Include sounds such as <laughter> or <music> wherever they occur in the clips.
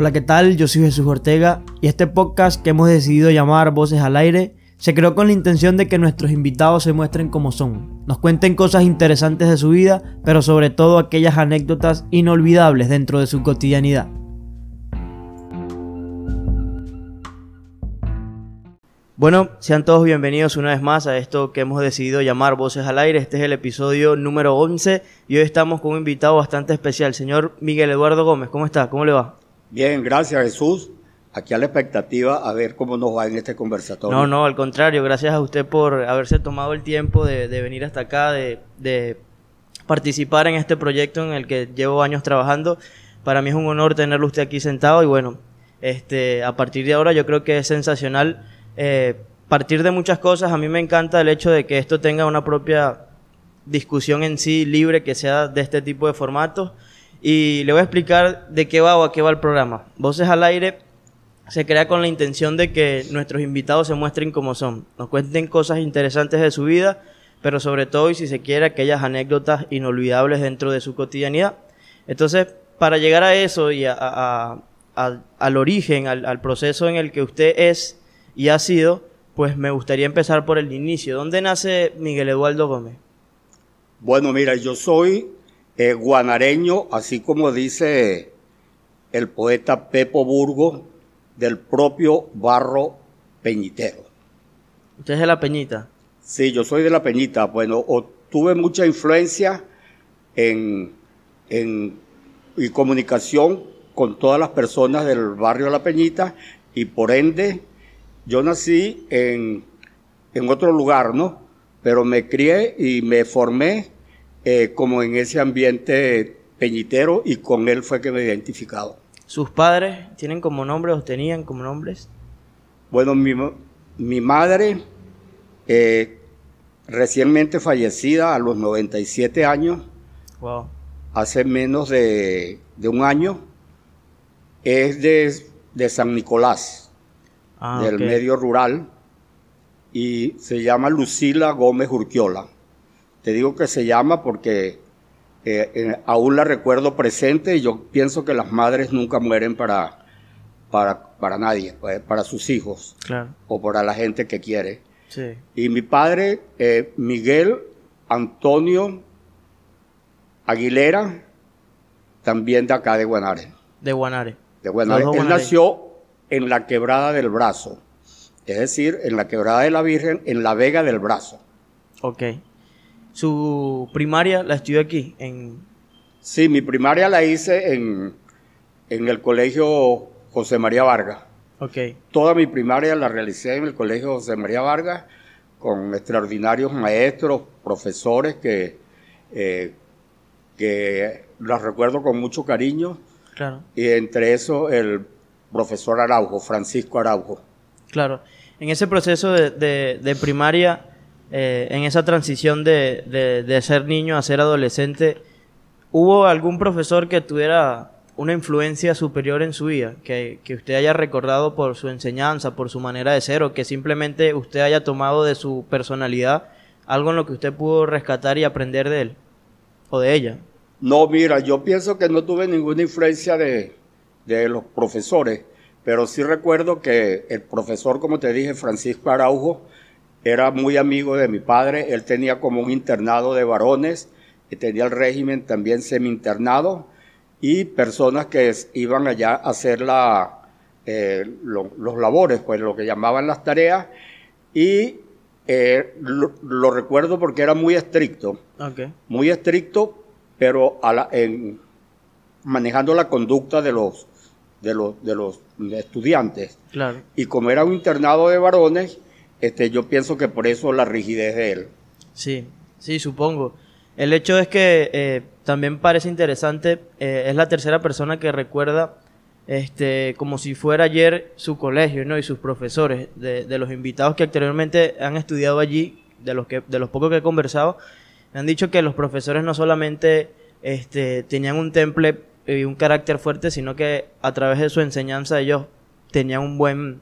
Hola, ¿qué tal? Yo soy Jesús Ortega y este podcast que hemos decidido llamar Voces al Aire se creó con la intención de que nuestros invitados se muestren como son, nos cuenten cosas interesantes de su vida, pero sobre todo aquellas anécdotas inolvidables dentro de su cotidianidad. Bueno, sean todos bienvenidos una vez más a esto que hemos decidido llamar Voces al Aire. Este es el episodio número 11 y hoy estamos con un invitado bastante especial, señor Miguel Eduardo Gómez. ¿Cómo está? ¿Cómo le va? Bien, gracias Jesús. Aquí a la expectativa a ver cómo nos va en este conversatorio. No, no, al contrario, gracias a usted por haberse tomado el tiempo de, venir hasta acá, de, de participar en este proyecto en el que llevo años trabajando. Para mí es un honor tenerlo usted aquí sentado y bueno, este, a partir de ahora yo creo que es sensacional eh, partir de muchas cosas. A mí me encanta el hecho de que esto tenga una propia discusión en sí libre, que sea de este tipo de formatos y le voy a explicar de qué va o a qué va el programa. Voces al aire se crea con la intención de que nuestros invitados se muestren como son, nos cuenten cosas interesantes de su vida, pero sobre todo y si se quiere aquellas anécdotas inolvidables dentro de su cotidianidad. Entonces, para llegar a eso y a, al origen, al, al proceso en el que usted es y ha sido, pues me gustaría empezar por el inicio. ¿Dónde nace Miguel Eduardo Gómez? Bueno, mira, yo soy eh, guanareño, así como dice el poeta Pepo Burgo, del propio barro peñitero. ¿Usted es de la Peñita? Sí, yo soy de la Peñita. Bueno, tuve mucha influencia en, en, y comunicación con todas las personas del barrio La Peñita y por ende yo nací en, en otro lugar, ¿no? Pero me crié y me formé eh, como en ese ambiente peñitero y con él fue que me he identificado. ¿Sus padres tienen como nombres o tenían como nombres? Bueno, mi, mi madre, eh, recientemente fallecida a los 97 años, wow. hace menos de, de, un año, es de, de San Nicolás, ah, del medio rural, y se llama Lucila Gómez Urquiola. Te digo que se llama porque eh, eh, aún la recuerdo presente y yo pienso que las madres nunca mueren para, para, para nadie, pues, para sus hijos o para la gente que quiere. Y mi padre, eh, Miguel Antonio Aguilera, también de acá de Guanare. De Guanare. De Guanare. Él nació en la quebrada del brazo, es decir, en la quebrada de la Virgen, en la Vega del Brazo. Ok. Su primaria la estudió aquí, en... Sí, mi primaria la hice en, en el colegio José María Vargas. Ok. Toda mi primaria la realicé en el colegio José María Vargas con extraordinarios maestros, profesores que, eh, que los recuerdo con mucho cariño. Claro. Y entre eso el profesor Araujo, Francisco Araujo. Claro. En ese proceso de, de, de primaria, eh, en esa transición de, de, ser niño a ser adolescente, ¿hubo algún profesor que tuviera una influencia superior en su vida, que, que, usted haya recordado por su enseñanza, por su manera de ser, o que simplemente usted haya tomado de su personalidad algo en lo que usted pudo rescatar y aprender de él o de ella? No, mira, yo pienso que no tuve ninguna influencia de, de los profesores, pero sí recuerdo que el profesor, como te dije, Francisco Araujo, era muy amigo de mi padre, él tenía como un internado de varones, tenía el régimen también semi-internado, y personas que iban allá a hacer la, eh, los labores, pues lo que llamaban las tareas, y eh, lo, recuerdo porque era muy estricto, muy estricto, pero a la, en, manejando la conducta de los, de los, de los estudiantes. Claro. Y como era un internado de varones, este, yo pienso que por eso la rigidez de él. Sí, sí, supongo. El hecho es que eh, también parece interesante, eh, es la tercera persona que recuerda este, como si fuera ayer su colegio, ¿no? Y sus profesores, de, los invitados que anteriormente han estudiado allí, de los, que, de los pocos que he conversado, me han dicho que los profesores no solamente este, tenían un temple y un carácter fuerte, sino que a través de su enseñanza ellos tenían un buen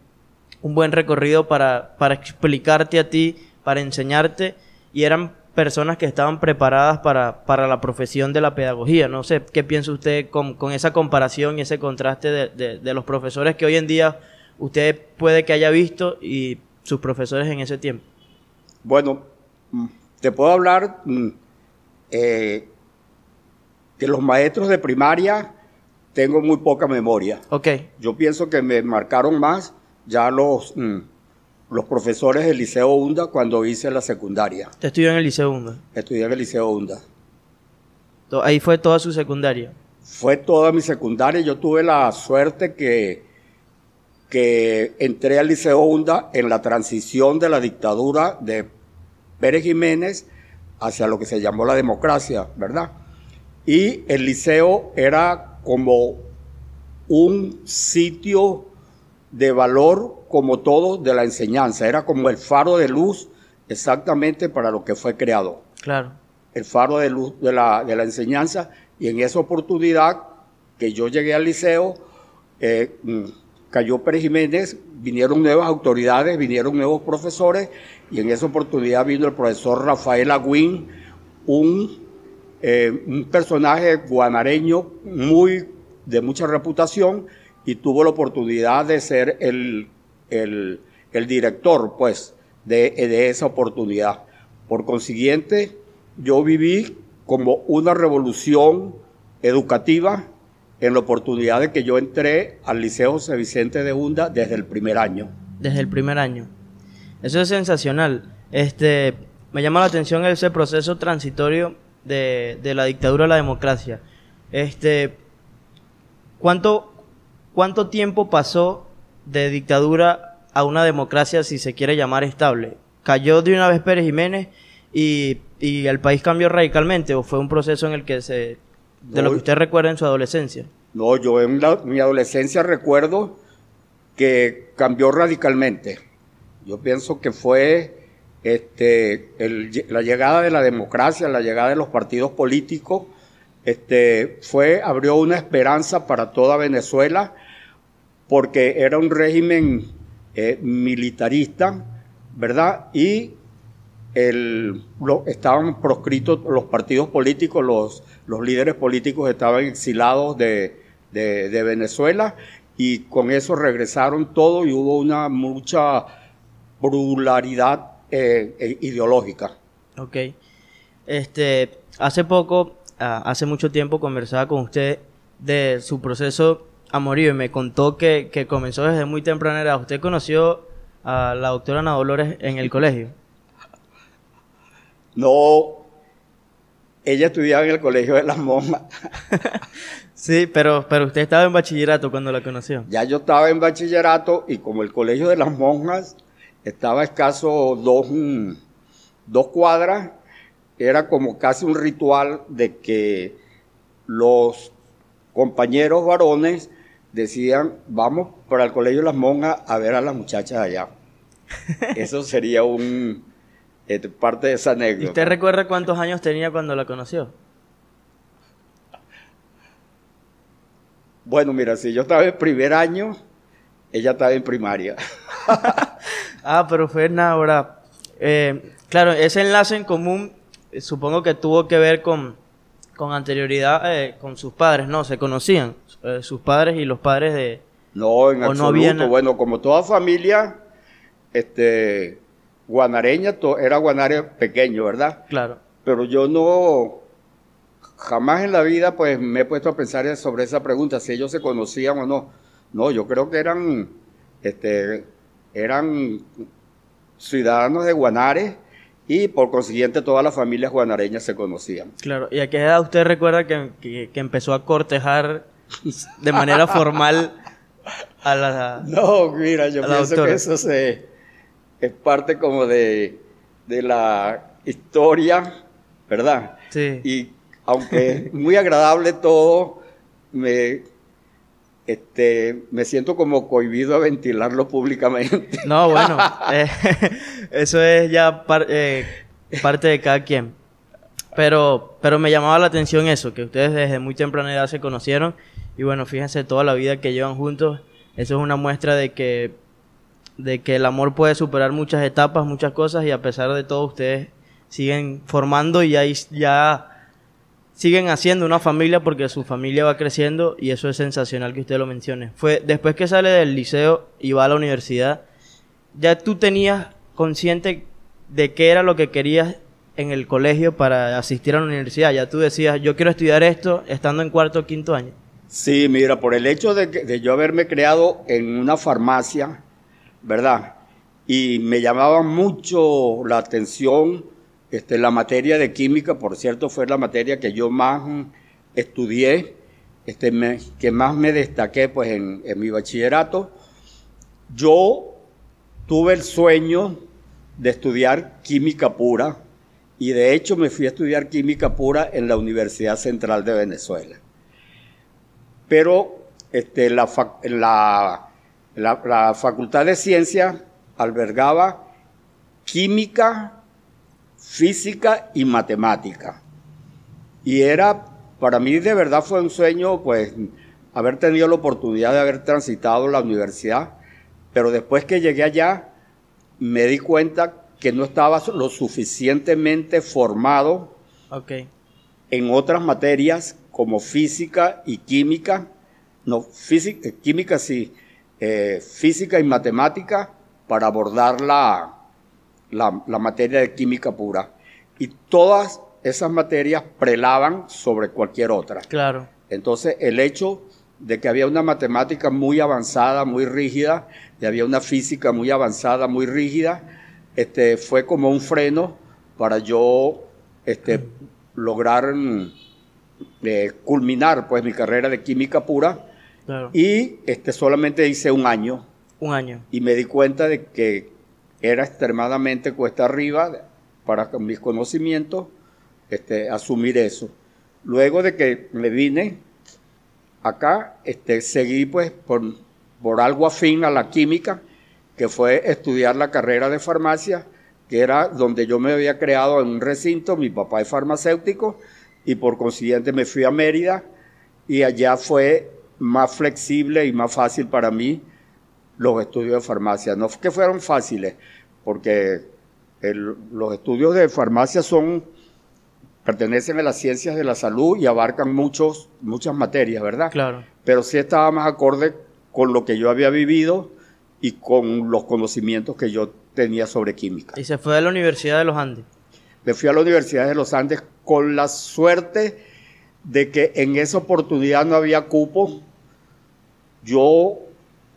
un buen recorrido para, para explicarte a ti, para enseñarte, y eran personas que estaban preparadas para, para la profesión de la pedagogía. No sé, ¿qué piensa usted con, con esa comparación y ese contraste de, de, los profesores que hoy en día usted puede que haya visto y sus profesores en ese tiempo? Bueno, mm, te puedo hablar mm, eh, de los maestros de primaria, tengo muy poca memoria. Ok. Yo pienso que me marcaron más ya los... Mm, los profesores del Liceo Hunda cuando hice la secundaria. ¿Te estudió en el Liceo Hunda? Estudié en el Liceo Hunda. Ahí fue toda su secundaria. Fue toda mi secundaria. Yo tuve la suerte que, que entré al Liceo Hunda en la transición de la dictadura de Pérez Jiménez hacia lo que se llamó la democracia, ¿verdad? Y el liceo era como un sitio de valor como todo de la enseñanza, era como el faro de luz exactamente para lo que fue creado. Claro. El faro de luz de la, de la enseñanza y en esa oportunidad que yo llegué al liceo, eh, mm, cayó Pérez Jiménez, vinieron nuevas autoridades, vinieron nuevos profesores y en esa oportunidad vino el profesor Rafael Agüín, un, eh, un personaje guanareño muy de mucha reputación y tuvo la oportunidad de ser el, el, director, pues, de, de esa oportunidad. Por consiguiente, yo viví como una revolución educativa en la oportunidad de que yo entré al Liceo José Vicente de Hunda desde el primer año. Desde el primer año. Eso es sensacional. Este, me llama la atención ese proceso transitorio de, de la dictadura a la democracia. Este, ¿cuánto, ¿cuánto tiempo pasó de dictadura a una democracia, si se quiere llamar estable? ¿Cayó de una vez Pérez Jiménez y, el país cambió radicalmente o fue un proceso en el que se... de lo que usted recuerda en su adolescencia? No, yo en mi adolescencia recuerdo que cambió radicalmente. Yo pienso que fue este, la llegada de la democracia, la llegada de los partidos políticos, este, fue, abrió una esperanza para toda Venezuela, porque era un régimen eh, militarista, ¿verdad? Y el, estaban proscritos los partidos políticos, los, los líderes políticos estaban exilados de, de, Venezuela y con eso regresaron todo y hubo una mucha pluralidad eh, eh, ideológica. Ok. Este, hace poco hace mucho tiempo conversaba con usted de su proceso amorío y me contó que, que comenzó desde muy temprana edad. ¿Usted conoció a la doctora Ana Dolores en el colegio? No, ella estudiaba en el colegio de las monjas. <laughs> sí, pero, pero usted estaba en bachillerato cuando la conoció. Ya yo estaba en bachillerato y como el colegio de las monjas estaba escaso dos, dos cuadras, era como casi un ritual de que los compañeros varones decían, vamos para el colegio las monjas a ver a las muchachas allá. <laughs> Eso sería un este, parte de esa anécdota. ¿Y usted recuerda cuántos años tenía cuando la conoció? Bueno, mira, si yo estaba en primer año, ella estaba en primaria. <laughs> ah, pero fue ahora. Eh, claro, ese enlace en común eh, supongo que tuvo que ver con, con anterioridad eh, con sus padres, ¿no? Se conocían eh, sus padres y los padres de... No, en absoluto. Bueno, como toda familia, este, guanareña, era guanareña pequeño, ¿verdad? Claro. Pero yo no, jamás en la vida pues me he puesto a pensar sobre esa pregunta, si ellos se conocían o no. No, yo creo que eran, este, eran ciudadanos de Guanare y por consiguiente todas las familias guanareñas se conocían. Claro, ¿y a qué edad usted recuerda que, empezó a cortejar <laughs> de manera formal a la... No, mira, yo pienso que eso se, es parte como de, de la historia, ¿verdad? Sí. Y aunque es muy agradable todo, me este, me siento como cohibido a ventilarlo públicamente. No, bueno, <laughs> eh, <laughs> eso es ya eh, parte de cada quien. Pero, pero me llamaba la atención eso, que ustedes desde muy temprana edad se conocieron y bueno, fíjense toda la vida que llevan juntos. Eso es una muestra de que, de que el amor puede superar muchas etapas, muchas cosas y a pesar de todo ustedes siguen formando y ahí ya siguen haciendo una familia porque su familia va creciendo y eso es sensacional que usted lo mencione. Fue después que sale del liceo y va a la universidad, ya tú tenías consciente de qué era lo que querías en el colegio para asistir a la universidad. Ya tú decías, yo quiero estudiar esto estando en cuarto o quinto año. Sí, mira, por el hecho de, de yo haberme creado en una farmacia, ¿verdad? Y me llamaba mucho la atención este, la materia de química, por cierto, fue la materia que yo más estudié, este, que más me destaqué pues, en, mi bachillerato. Yo tuve el sueño de estudiar química pura y de hecho me fui a estudiar química pura en la Universidad Central de Venezuela. Pero este, la, la, la Facultad de Ciencias albergaba química física y matemática. Y era, para mí de verdad fue un sueño, pues, haber tenido la oportunidad de haber transitado la universidad, pero después que llegué allá, me di cuenta que no estaba lo suficientemente formado en otras materias como física y química, no, física, química sí, eh, física y matemática para abordar la, la, materia de química pura. Y todas esas materias prelaban sobre cualquier otra. Claro. Entonces, el hecho de que había una matemática muy avanzada, muy rígida, y había una física muy avanzada, muy rígida, este, fue como un freno para yo este, lograr eh, culminar pues mi carrera de química pura. Y este, solamente hice un año. Un año. Y me di cuenta de que era extremadamente cuesta arriba para mis conocimientos este, asumir eso. Luego de que me vine acá, este, seguí pues por, por algo afín a la química, que fue estudiar la carrera de farmacia, que era donde yo me había creado en un recinto, mi papá es farmacéutico, y por consiguiente me fui a Mérida, y allá fue más flexible y más fácil para mí los estudios de farmacia. No que fueron fáciles, porque los estudios de farmacia son pertenecen a las ciencias de la salud y abarcan muchos, muchas materias, ¿verdad? Claro. Pero sí estaba más acorde con lo que yo había vivido y con los conocimientos que yo tenía sobre química. ¿Y se fue a la Universidad de los Andes? Me fui a la Universidad de los Andes con la suerte de que en esa oportunidad no había cupo. Yo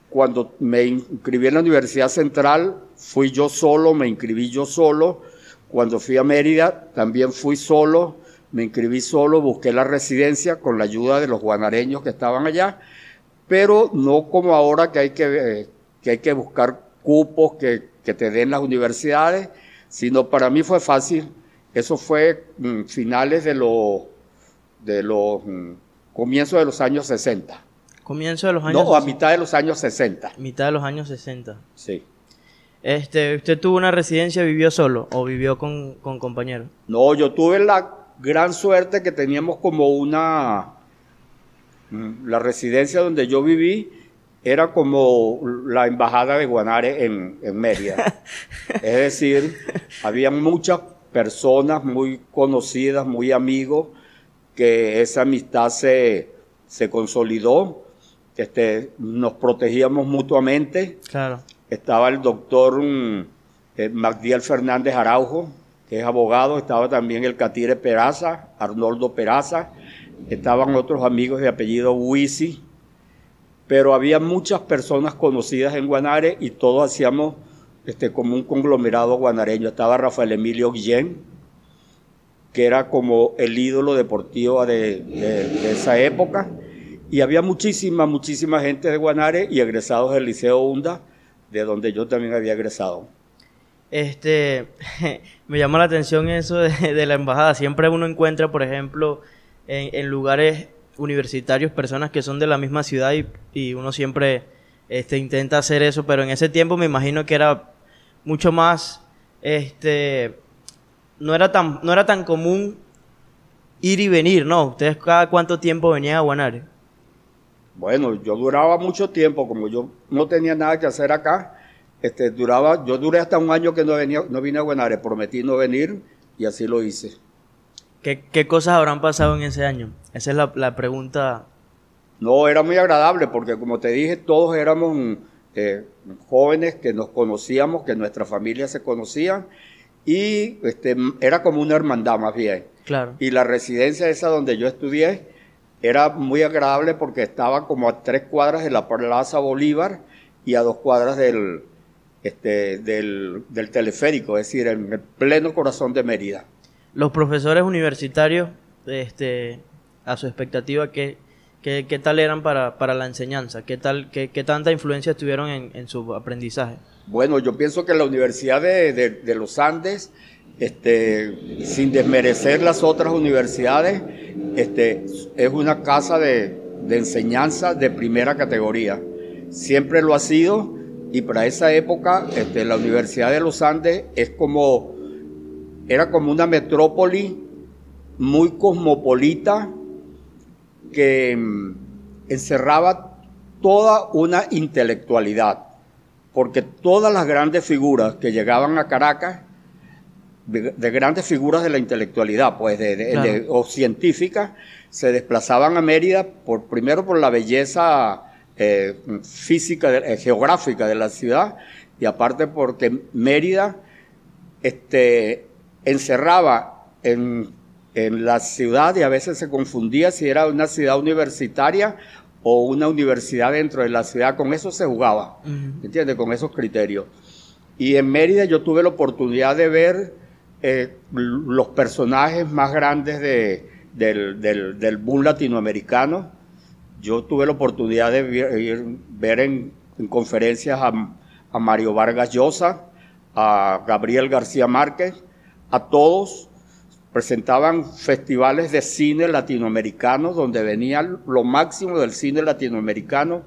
cuando me inscribí en la Universidad Central, fui yo solo, me inscribí yo solo. Cuando fui a Mérida, también fui solo, me inscribí solo, busqué la residencia con la ayuda de los guanareños que estaban allá, pero no como ahora que hay que, eh, que, hay que buscar cupos que, que, te den las universidades, sino para mí fue fácil. Eso fue mm, finales de los, de los mm, comienzos de los años 60. Comienzo de los años. No, a mitad de los años 60. Mitad de los años 60. Sí. Este, ¿Usted tuvo una residencia, vivió solo o vivió con, compañeros? No, yo tuve la gran suerte que teníamos como una. Mm, la residencia donde yo viví era como la embajada de Guanare en, en Mérida. <laughs> es decir, había muchas personas muy conocidas, muy amigos, que esa amistad se, se consolidó este, nos protegíamos mutuamente. Claro. Estaba el doctor mm, eh, Fernández Araujo, que es abogado, estaba también el Catire Peraza, Arnoldo Peraza, estaban otros amigos de apellido Huisi, pero había muchas personas conocidas en Guanare y todos hacíamos este, como un conglomerado guanareño. Estaba Rafael Emilio Guillén, que era como el ídolo deportivo de esa época y había muchísima, muchísima gente de Guanare y egresados del Liceo UNDA, de donde yo también había egresado. Este, <laughs> me llama la atención eso de, la embajada. Siempre uno encuentra, por ejemplo, en, lugares universitarios personas que son de la misma ciudad y, uno siempre este, intenta hacer eso, pero en ese tiempo me imagino que era mucho más, este, no era tan, no era tan común ir y venir, ¿no? ¿Ustedes cada cuánto tiempo venían a Guanare? Bueno, yo duraba mucho tiempo, como yo no tenía nada que hacer acá, este, duraba, yo duré hasta un año que no venía, no vine a Guanare, prometí no venir y así lo hice. ¿Qué, cosas habrán pasado en ese año? Esa es la, pregunta. No, era muy agradable porque como te dije, todos éramos eh, jóvenes que nos conocíamos, que nuestra familia se conocían y este, era como una hermandad más bien. Claro. Y la residencia esa donde yo estudié era muy agradable porque estaba como a tres cuadras de la Plaza Bolívar y a dos cuadras del, este, del, del teleférico, es decir, en el pleno corazón de Mérida. Los profesores universitarios, este, a su expectativa, ¿qué, qué, tal eran para, para, la enseñanza? ¿Qué, tal, qué, qué tanta influencia tuvieron en, en, su aprendizaje? Bueno, yo pienso que la Universidad de, de, los Andes, este, sin desmerecer las otras universidades, este, es una casa de, de enseñanza de primera categoría. Siempre lo ha sido y para esa época este, la Universidad de los Andes es como, era como una metrópoli muy cosmopolita que mm, encerraba toda una intelectualidad, porque todas las grandes figuras que llegaban a Caracas, de, grandes figuras de la intelectualidad, pues, de, o científicas, se desplazaban a Mérida por, primero por la belleza eh, física, eh, geográfica de la ciudad y aparte porque Mérida este, encerraba en, la ciudad y a veces se confundía si era una ciudad universitaria o una universidad dentro de la ciudad. Con eso se jugaba, ¿entiendes? Con esos criterios. Y en Mérida yo tuve la oportunidad de ver eh, los personajes más grandes de, del, del, del boom latinoamericano yo tuve la oportunidad de ver, en, conferencias a, Mario Vargas Llosa, a Gabriel García Márquez, a todos. Presentaban festivales de cine latinoamericano donde venía lo máximo del cine latinoamericano,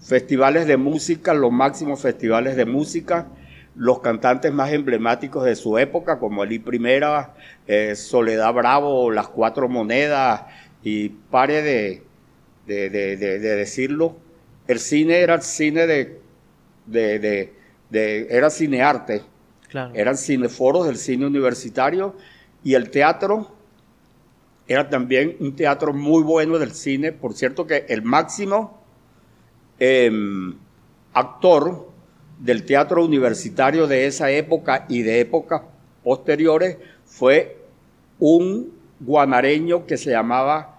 festivales de música, los máximos festivales de música, los cantantes más emblemáticos de su época, como Eli Primera, eh, Soledad Bravo, Las Cuatro Monedas y pare de, de, de, de, decirlo. El cine era cine de, era cinearte, eran cineforos del cine universitario y el teatro era también un teatro muy bueno del cine. Por cierto que el máximo em, actor del teatro universitario de esa época y de épocas posteriores fue un guanareño que se llamaba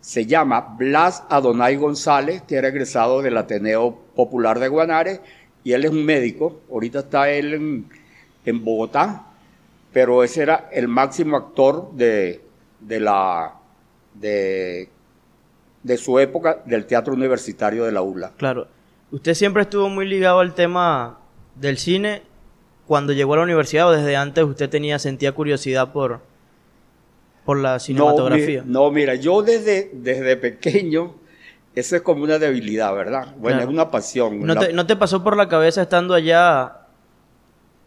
se llama Blas Adonai González, que era egresado del Ateneo Popular de Guanare, y él es un médico, ahorita está él en, Bogotá, pero ese era el máximo actor de, de la de, de, su época del teatro universitario de la ULA. Claro. Usted siempre estuvo muy ligado al tema del cine. Cuando llegó a la universidad o desde antes usted tenía, sentía curiosidad por, por la cinematografía. No, mira, yo desde, desde pequeño, eso es como una debilidad, ¿verdad? Bueno, es una pasión. ¿No, Te, ¿No, Te, pasó por la cabeza estando allá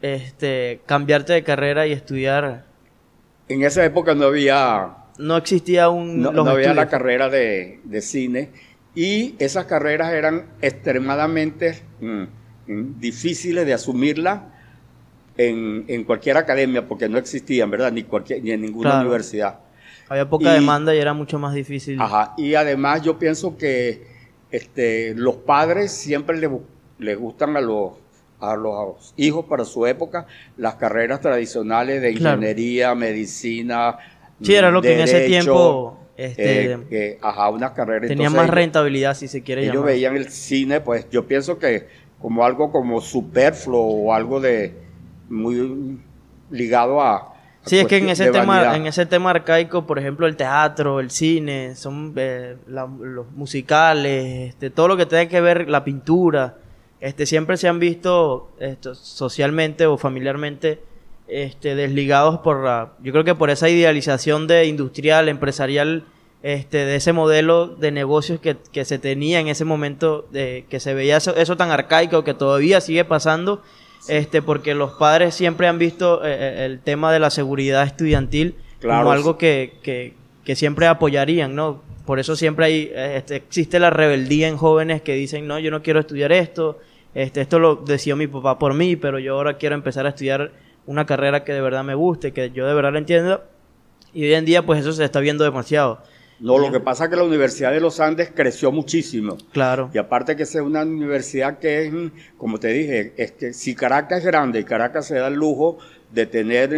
este, cambiarte de carrera y estudiar? En esa época no había... No existía un... No, no había la carrera de, de, cine y esas carreras eran extremadamente mm, mm, difíciles de asumirla en, en, cualquier academia porque no existían, ¿verdad? Ni, cualquier, ni en ninguna universidad. Había poca demanda y era mucho más difícil. Ajá, y además yo pienso que este, los padres siempre les, les gustan a los, a los hijos para su época las carreras tradicionales de ingeniería, medicina. Sí, era lo que en ese tiempo este, eh, ajá, unas carreras. Tenía más rentabilidad, si se quiere ellos veían el cine, pues yo pienso que como algo como superfluo o algo de, muy ligado a... Sí, es que en ese, tema, en ese tema arcaico, por ejemplo, el teatro, el cine, son eh, los musicales, este, todo lo que tenga que ver, la pintura, este, siempre se han visto esto, socialmente o familiarmente este, desligados por la, yo creo que por esa idealización de industrial, empresarial, este, de ese modelo de negocios que, que se tenía en ese momento, de, que se veía eso, eso tan arcaico que todavía sigue pasando este, porque los padres siempre han visto eh, eh, el tema de la seguridad estudiantil como algo que, que, que, siempre apoyarían, ¿no? Por eso siempre hay, este, existe la rebeldía en jóvenes que dicen, no, yo no quiero estudiar esto, este, esto lo decidió mi papá por mí, pero yo ahora quiero empezar a estudiar una carrera que de verdad me guste, que yo de verdad la entienda. Y hoy en día, pues eso se está viendo demasiado. No, lo que pasa es que la Universidad de los Andes creció muchísimo. Claro. Y aparte que es una universidad que es, como te dije, es que si Caracas es grande y Caracas se da el lujo de tener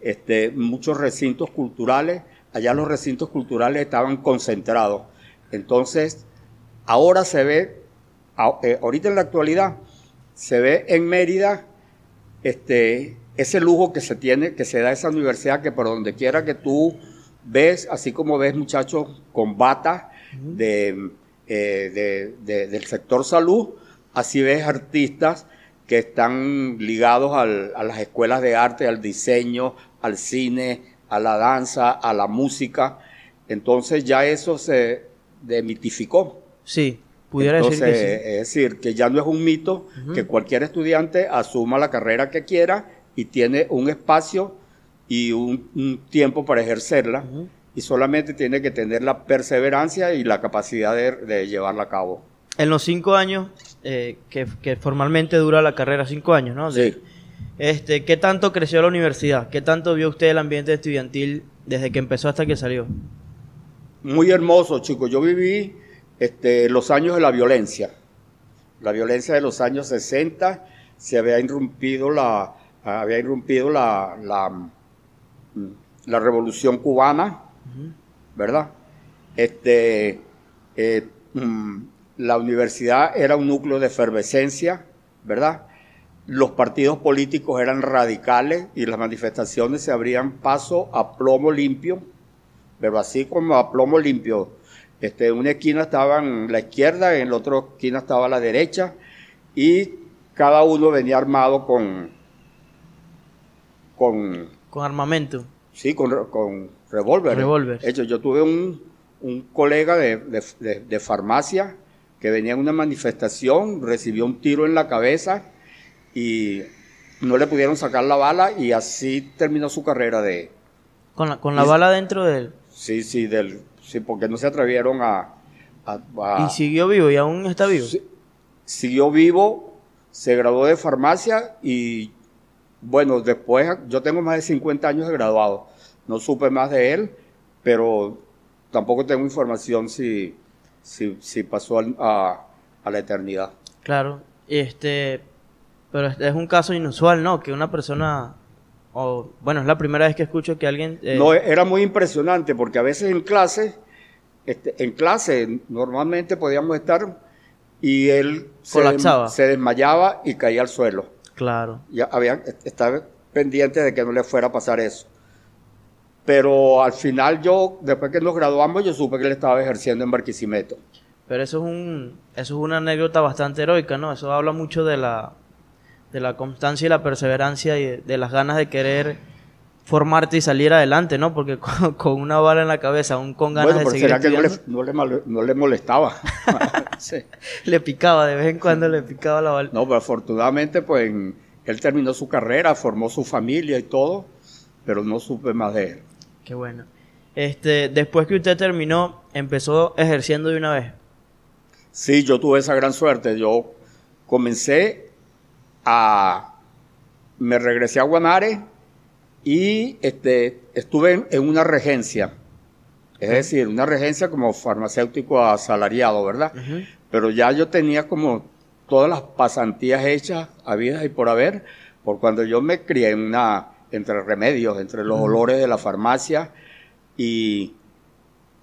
este, muchos recintos culturales, allá los recintos culturales estaban concentrados. Entonces, ahora se ve, ahorita en la actualidad, se ve en Mérida este, ese lujo que se tiene, que se da esa universidad, que por donde quiera que tú ves, así como ves muchachos con bata eh, de, del sector salud, así ves artistas que están ligados a las escuelas de arte, al diseño, al cine, a la danza, a la música. Entonces ya eso se demitificó. Sí, pudiera decir que sí. Es decir, que ya no es un mito que cualquier estudiante asuma la carrera que quiera y tiene un espacio y un, tiempo para ejercerla y solamente tiene que tener la perseverancia y la capacidad de, llevarla a cabo. En los cinco años eh, que, formalmente dura la carrera, cinco años, ¿no? Sí. Este, ¿Qué tanto creció la universidad? ¿Qué tanto vio usted el ambiente estudiantil desde que empezó hasta que salió? Muy hermoso, chicos. Yo viví este, los años de la violencia. La violencia de los años 60 se había irrumpido la, había irrumpido la, la revolución cubana, ¿verdad? Este, eh, mm, la universidad era un núcleo de efervescencia, ¿verdad? Los partidos políticos eran radicales y las manifestaciones se abrían paso a plomo limpio, pero así como a plomo limpio. Este, en una esquina estaba en la izquierda, en la otra esquina estaba a la derecha, y cada uno venía armado con, con con armamento. Sí, con, con revólver. Revólver. Hecho, yo tuve un, un colega de, de, de, farmacia que venía en una manifestación, recibió un tiro en la cabeza y no le pudieron sacar la bala y así terminó su carrera de... ¿Con la, con la bala dentro de él? Sí, sí, del, sí, porque no se atrevieron a, ¿Y siguió vivo y aún está vivo? siguió vivo, se graduó de farmacia y bueno, después, yo tengo más de 50 años de graduado. No supe más de él, pero tampoco tengo información si, si, pasó a, la eternidad. Claro, este, pero es un caso inusual, ¿no? Que una persona, o bueno, es la primera vez que escucho que alguien... Eh, no, era muy impresionante porque a veces en clase, este, en clase normalmente podíamos estar y él se desmayaba y caía al suelo. Claro. Ya había, estaba pendiente de que no le fuera a pasar eso. Pero al final yo, después que nos graduamos, yo supe que él estaba ejerciendo en Barquisimeto. Pero eso es un, eso es una anécdota bastante heroica, ¿no? Eso habla mucho de la, de la constancia y la perseverancia y de las ganas de querer formarte y salir adelante, ¿no? Porque <laughs> con, una bala en la cabeza, aún con ganas de seguir será que no le, molestaba. <laughs> Le picaba, de vez en cuando le picaba la bala. No, pero afortunadamente, pues, él terminó su carrera, formó su familia y todo, pero no supe más de él. Qué bueno. Este, después que usted terminó, empezó ejerciendo de una vez. Sí, yo tuve esa gran suerte. Yo comencé a... Me regresé a Guanare y este, estuve en, una regencia, es decir, una regencia como farmacéutico asalariado, ¿verdad? Pero ya yo tenía como todas las pasantías hechas, habidas y por haber, por cuando yo me crié en una, entre remedios, entre los olores de la farmacia, y,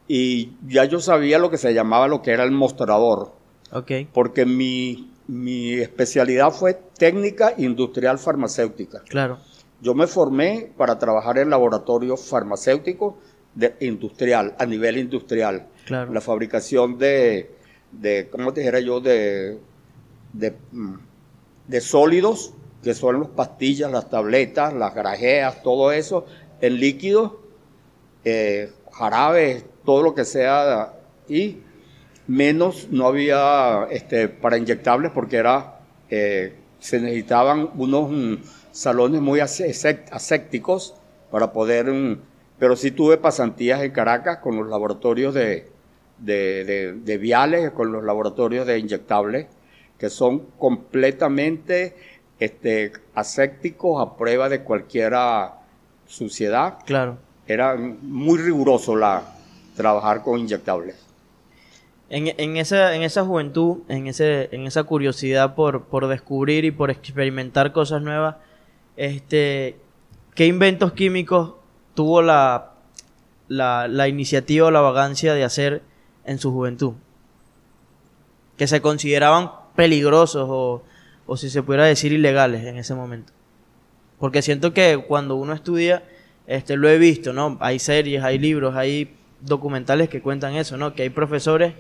y ya yo sabía lo que se llamaba lo que era el mostrador. Okay. Porque mi, mi especialidad fue técnica industrial farmacéutica. Claro. Yo me formé para trabajar en laboratorio farmacéutico de, industrial, a nivel industrial. La fabricación de, de ¿cómo te dijera yo? De, de, mm, de sólidos, que son las pastillas, las tabletas, las grajeas, todo eso, en líquido, eh, jarabes, todo lo que sea, y menos no había este, para inyectables porque era, eh, se necesitaban unos mm, salones muy asépticos para poder, mm, pero sí tuve pasantías en Caracas con los laboratorios de, de, viales, con los laboratorios de inyectables, que son completamente este, asépticos a prueba de cualquier suciedad. Claro. Era muy riguroso la, trabajar con inyectables. En, en, esa, en esa juventud, en, ese, en esa curiosidad por, por descubrir y por experimentar cosas nuevas, este, ¿qué inventos químicos tuvo la, la, iniciativa o la vagancia de hacer en su juventud? Que se consideraban peligrosos o, o si se pudiera decir ilegales en ese momento. Porque siento que cuando uno estudia, este, lo he visto, ¿no? Hay series, hay libros, hay documentales que cuentan eso, ¿no? Que hay profesores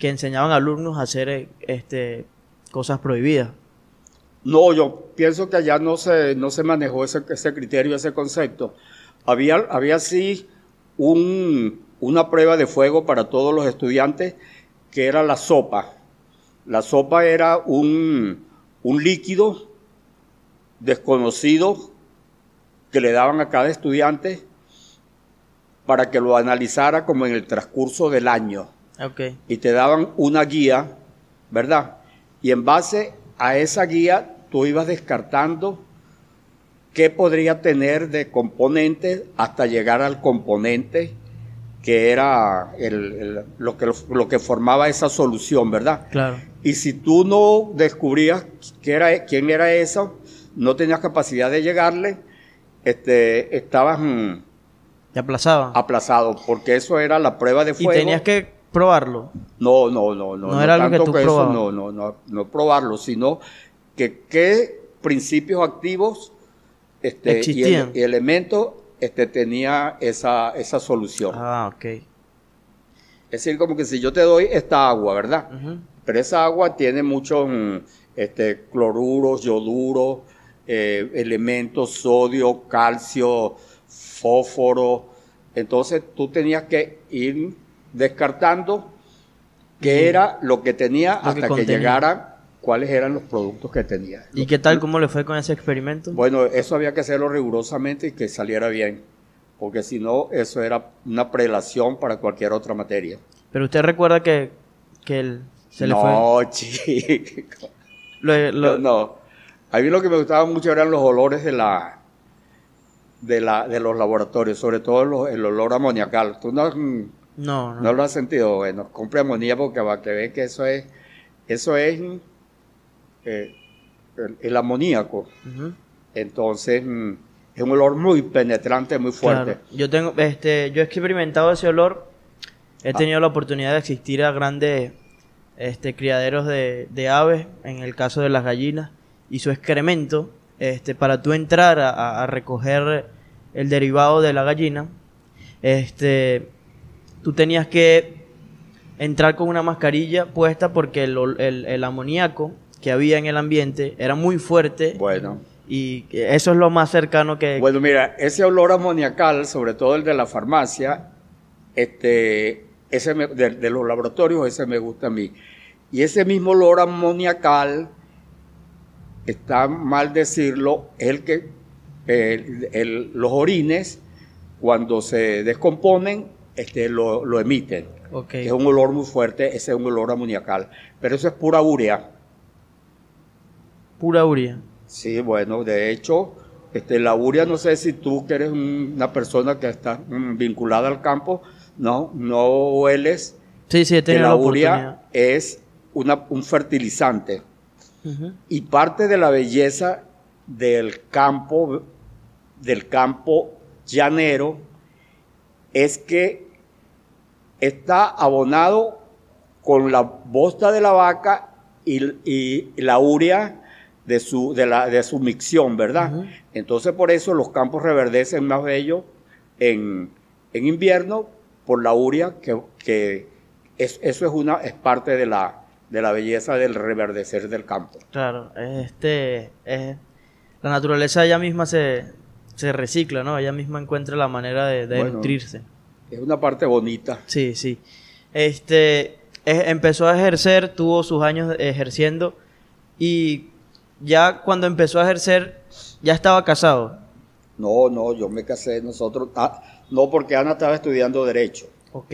que enseñaban a alumnos a hacer este, cosas prohibidas. No, yo pienso que allá no se, no se manejó ese, ese criterio, ese concepto. Había, había sí un, una prueba de fuego para todos los estudiantes que era la sopa. La sopa era un, un líquido desconocido que le daban a cada estudiante para que lo analizara como en el transcurso del año. Okay. Y te daban una guía, ¿verdad? Y en base a esa guía tú ibas descartando qué podría tener de componentes hasta llegar al componente que era lo, que, lo que formaba esa solución, ¿verdad? Claro. Y si tú no descubrías quién era, quién era eso, no tenías capacidad de llegarle, este, estabas... Mm, ¿Te aplazaba? Aplazado, porque eso era la prueba de fuego. ¿Y tenías que probarlo? No, no, no, no. No, era algo que tú probabas. no, no, no, no probarlo, sino que qué principios activos este, Existían. y, elementos este, tenía esa, esa solución. Ah, ok. Es decir, como que si yo te doy esta agua, ¿verdad? Pero esa agua tiene muchos mm, este, cloruros, yoduros, eh, elementos, sodio, calcio, fósforo. Entonces tú tenías que ir descartando qué era lo que tenía hasta que, llegara cuáles eran los productos que tenía. ¿Y qué tal? ¿Cómo le fue con ese experimento? Bueno, eso había que hacerlo rigurosamente y que saliera bien, porque si no, eso era una prelación para cualquier otra materia. Pero usted recuerda que, que se le fue... No, chico. No, no. A mí lo que me gustaba mucho eran los olores de la, de, la, de los laboratorios, sobre todo el, olor amoniacal. ¿Tú no, no, no, lo has sentido? Bueno, compre amonía porque va a que ver que eso es, eso es eh, el, amoníaco. Entonces, mm, es un olor muy penetrante, muy fuerte. Yo tengo, este, yo he experimentado ese olor. He ah. tenido la oportunidad de asistir a grandes este, criaderos de, de aves, en el caso de las gallinas, y su excremento este, para tú entrar a, recoger el derivado de la gallina, este, tú tenías que entrar con una mascarilla puesta porque el, amoníaco que había en el ambiente era muy fuerte. Bueno. Y eso es lo más cercano que... Bueno, mira, ese olor amoniacal, sobre todo el de la farmacia, este, ese de, de, los laboratorios, ese me gusta a mí. Y ese mismo olor amoniacal está mal decirlo, el que los orines, cuando se descomponen, este, lo, emiten. Es un olor muy fuerte, ese es un olor amoniacal. Pero eso es pura urea. Pura urea. Sí, bueno, de hecho, este, la urea, no sé si tú que eres una persona que está mm, vinculada al campo, no, no hueles. Sí, sí, que la, urea es una, un fertilizante. Y parte de la belleza del campo, del campo llanero, es que está abonado con la bosta de la vaca y, la urea de su, de, la, de su micción, ¿verdad? Entonces por eso los campos reverdecen más bellos en, invierno por la urea, que, eso es, una, es parte de la, de la belleza del reverdecer del campo. Claro, este, la naturaleza ella misma se, se, recicla, ¿no? Ella misma encuentra la manera de, nutrirse. Es una parte bonita. Sí, sí. Este, empezó a ejercer, tuvo sus años ejerciendo y ya cuando empezó a ejercer, ya estaba casado. No, no, yo me casé, nosotros, ah, no porque Ana estaba estudiando Derecho. Ok.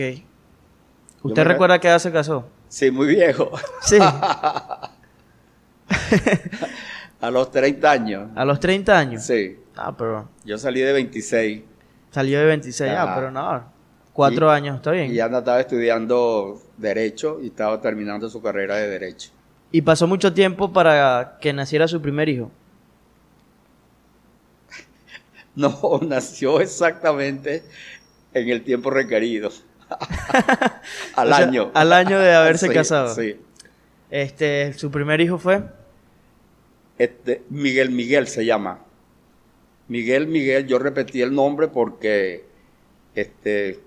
¿Usted recuerda que edad se casó? Sí, muy viejo. Sí. <laughs> A los 30 años. ¿A los 30 años? Sí. Ah, pero... Yo salí de 26. Salió de 26, ah, pero no. Cuatro años, está bien. Y Ana estaba estudiando Derecho y estaba terminando su carrera de Derecho. ¿Y pasó mucho tiempo para que naciera su primer hijo? <laughs> No, nació exactamente en el tiempo requerido. <laughs> al año. Al año de haberse <laughs> casado. Sí. Este, ¿Su primer hijo fue? Este, Miguel Miguel se llama. Miguel Miguel, yo repetí el nombre porque este,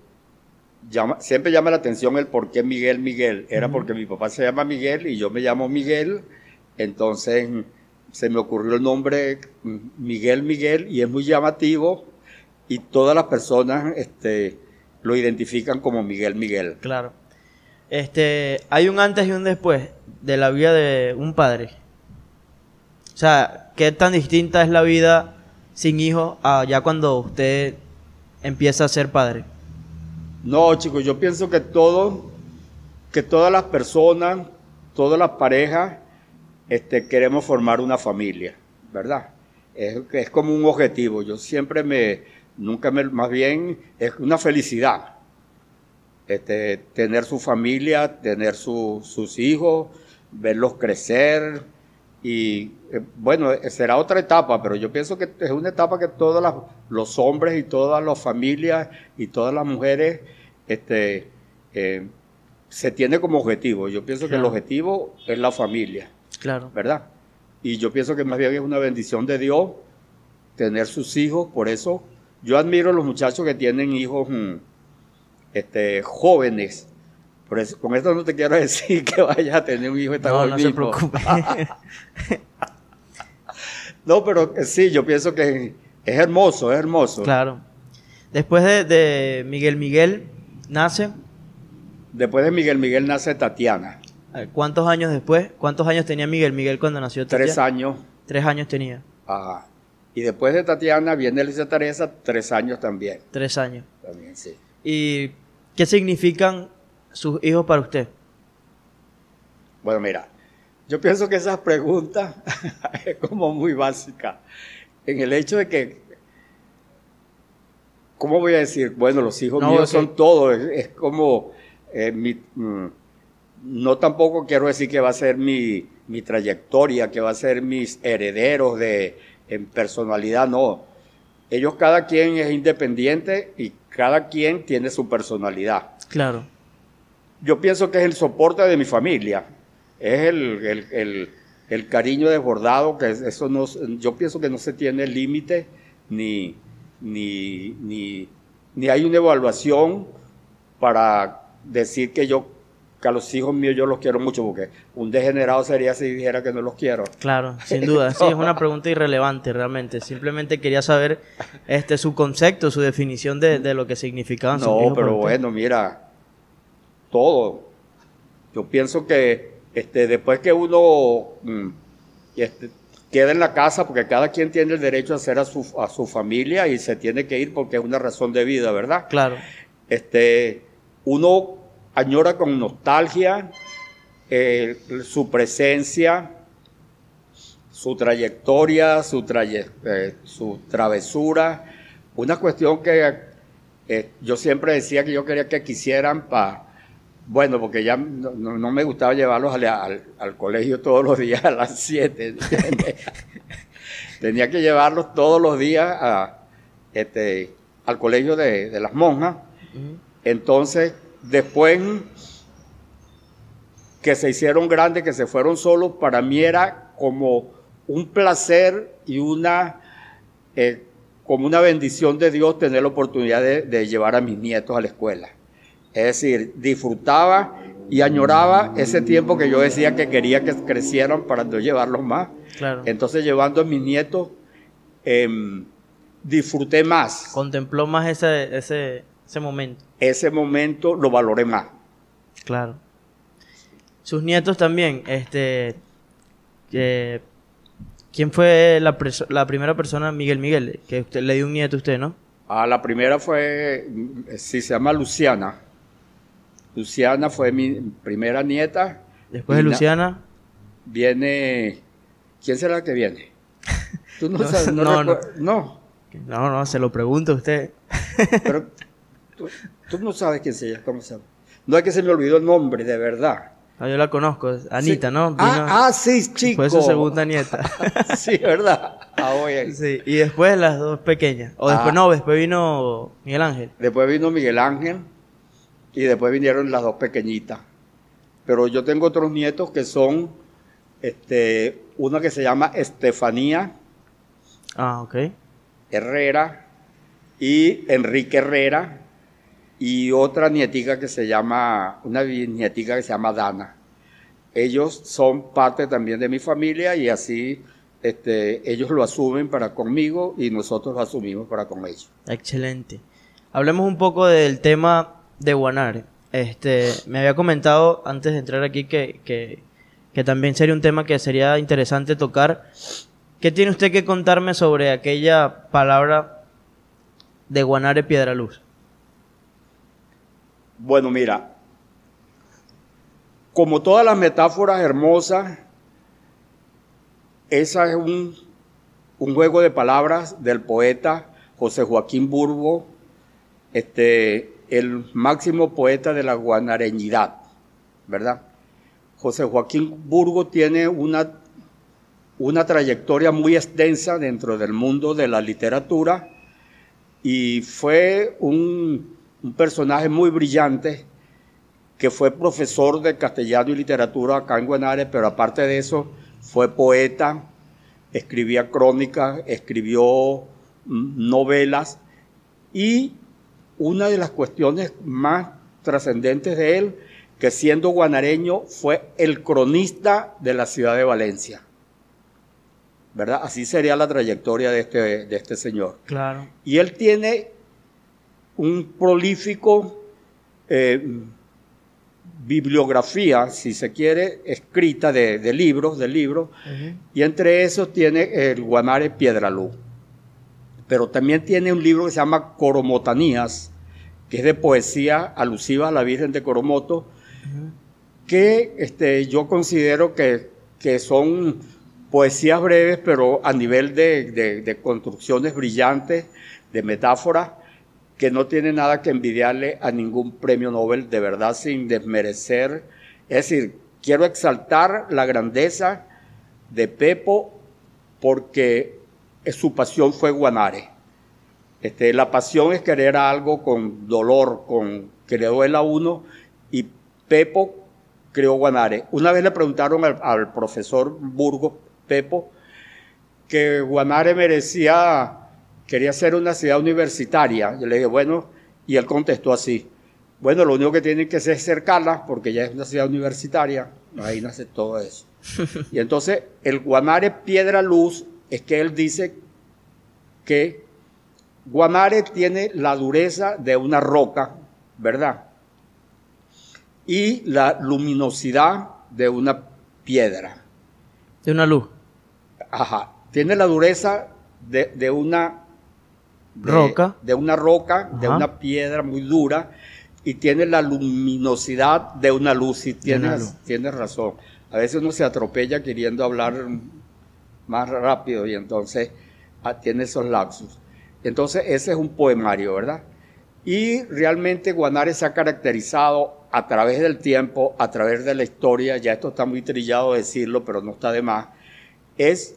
llama, siempre llama la atención el por qué Miguel Miguel. Era porque mi papá se llama Miguel y yo me llamo Miguel. Entonces se me ocurrió el nombre Miguel Miguel y es muy llamativo y todas las personas este, lo identifican como Miguel Miguel. Claro. Este, hay un antes y un después de la vida de un padre. O sea, ¿qué tan distinta es la vida sin hijos ya cuando usted empieza a ser padre? No, chicos, yo pienso que todo, que todas las personas, todas las parejas, este, queremos formar una familia, ¿verdad? Es, es como un objetivo. Yo siempre me, nunca me, más bien, es una felicidad. Este, tener su familia, tener sus hijos, verlos crecer y eh, bueno, será otra etapa, pero yo pienso que es una etapa que todos los hombres y todas las familias y todas las mujeres este, eh, se tiene como objetivo. Yo pienso que el objetivo es la familia. Claro. ¿Verdad? Y yo pienso que más bien es una bendición de Dios tener sus hijos. Por eso yo admiro a los muchachos que tienen hijos mm, este, jóvenes. Por eso, con esto no te quiero <laughs> decir que vayas a tener un hijo tan No, no se preocupe. <laughs> no, pero sí, yo pienso que es hermoso, es hermoso. Claro. Después de, de Miguel Miguel, nace. Después de Miguel Miguel nace Tatiana. ¿Cuántos años después? ¿Cuántos años tenía Miguel Miguel cuando nació Tatiana? Tres años. Tres años tenía. Ajá. Y después de Tatiana viene Elisa Teresa, tres años también. Tres años. También, sí. ¿Y qué significan sus hijos para usted? Bueno, mira, yo pienso que esa pregunta <laughs> es como muy básica. En el hecho de que, ¿cómo voy a decir? Bueno, los hijos míos son todos. Es, como eh, mi, mm, no tampoco quiero decir que va a ser mi, mi trayectoria, que va a ser mis herederos de, en personalidad, no. Ellos cada quien es independiente y cada quien tiene su personalidad. Claro. Yo pienso que es el soporte de mi familia, es el, el, cariño desbordado, que eso no, yo pienso que no se tiene límite ni, ni, ni, ni hay una evaluación para decir que yo que a los hijos míos yo los quiero mucho, porque un degenerado sería si dijera que no los quiero. Claro, sin duda. Sí, es una pregunta irrelevante realmente. Simplemente quería saber este su concepto, su definición de, lo que significaban sus No, pero bueno, mira, todo. Yo pienso que este, después que uno mm, este, queda en la casa, porque cada quien tiene el derecho a hacer a su, a su familia y se tiene que ir porque es una razón de vida, ¿verdad? Claro. Este, uno añora con nostalgia eh, su presencia, su trayectoria, su, eh, su travesura. Una cuestión que eh, yo siempre decía que yo quería que quisieran para, bueno, porque ya no, me gustaba llevarlos al, colegio todos los días a las 7. <laughs> Tenía que llevarlos todos los días a, este, al colegio de, las monjas. Entonces, Después que se hicieron grandes, que se fueron solos, para mí era como un placer y una, eh, como una bendición de Dios tener la oportunidad de, llevar a mis nietos a la escuela. Es decir, disfrutaba y añoraba ese tiempo que yo decía que quería que crecieran para no llevarlos más. Entonces, llevando a mis nietos, em, disfruté más. Contempló más ese, ese, ese momento. Ese momento lo valoré más. Claro. Sus nietos también, este, ¿quién fue la, la, primera persona, Miguel Miguel, que usted le dio un nieto a usted, no? Ah, la primera fue, sí, se llama Luciana. Luciana fue mi primera nieta. Después de Luciana. Viene ¿Quién será que viene? <laughs> Tú no, sabes, no, no, no. No, no, se lo pregunto a usted. Pero tú, no sabes quién se cómo se llama. No es que se me olvidó el nombre, de verdad. Ah, yo la conozco, Anita, ¿no? Ah, ah, sí, chico. Fue su segunda nieta. <laughs> sí, ¿verdad? Ah, sí, y después las dos pequeñas. O después ah. no, después vino Miguel Ángel. Después vino Miguel Ángel y después vinieron las dos pequeñitas. Pero yo tengo otros nietos que son, este, una que se llama Estefanía. Ah, ok. Herrera y Enrique Herrera y otra nietica que se llama, una nietica que se llama Dana. Ellos son parte también de mi familia y así este, ellos lo asumen para conmigo y nosotros lo asumimos para con ellos. Excelente. Hablemos un poco del tema de Guanare. Este, me había comentado antes de entrar aquí que, que, que también sería un tema que sería interesante tocar. ¿Qué tiene usted que contarme sobre aquella palabra de Guanare Piedra Luz? Bueno, mira, como todas las metáforas hermosas, esa es un, juego de palabras del poeta José Joaquín Burgo, este, el máximo poeta de la guanareñidad, ¿verdad? José Joaquín Burgo tiene una, una trayectoria muy extensa dentro del mundo de la literatura y fue un un personaje muy brillante que fue profesor de castellano y literatura acá en Guanare, pero aparte de eso fue poeta, escribía crónicas, escribió mm, novelas y una de las cuestiones más trascendentes de él, que siendo guanareño fue el cronista de la ciudad de Valencia. ¿Verdad? Así sería la trayectoria de este, de este señor. Claro. Y él tiene un prolífico eh, bibliografía, si se quiere, escrita de, libros, de libros, y entre esos tiene el Guanare Piedralú. Pero también tiene un libro que se llama Coromotanías, que es de poesía alusiva a la Virgen de Coromoto, que este, yo considero que, que, son poesías breves, pero a nivel de, de construcciones brillantes, de metáforas, que no tiene nada que envidiarle a ningún premio Nobel, de verdad, sin desmerecer. Es decir, quiero exaltar la grandeza de Pepo porque su pasión fue Guanare. Este, la pasión es querer algo con dolor, con que le duela a uno, y Pepo creó Guanare. Una vez le preguntaron al, al profesor Burgo, Pepo, que Guanare merecía quería ser una ciudad universitaria. Yo le dije, bueno, y él contestó así, bueno, lo único que tiene que hacer es cercarla, porque ya es una ciudad universitaria, ahí nace todo eso. <laughs> Y entonces, el Guanare Piedra Luz es que él dice que Guanare tiene la dureza de una roca, ¿verdad? Y la luminosidad de una piedra. De una luz. Ajá. Tiene la dureza de, de una de, roca. de una roca, de una piedra muy dura, y tiene la luminosidad de una luz. Y tienes, tienes razón. A veces uno se atropella queriendo hablar más rápido y entonces ah, tiene esos lapsus. Entonces ese es un poemario, ¿verdad? Y realmente Guanare se ha caracterizado a través del tiempo, a través de la historia, ya esto está muy trillado decirlo, pero no está de más, es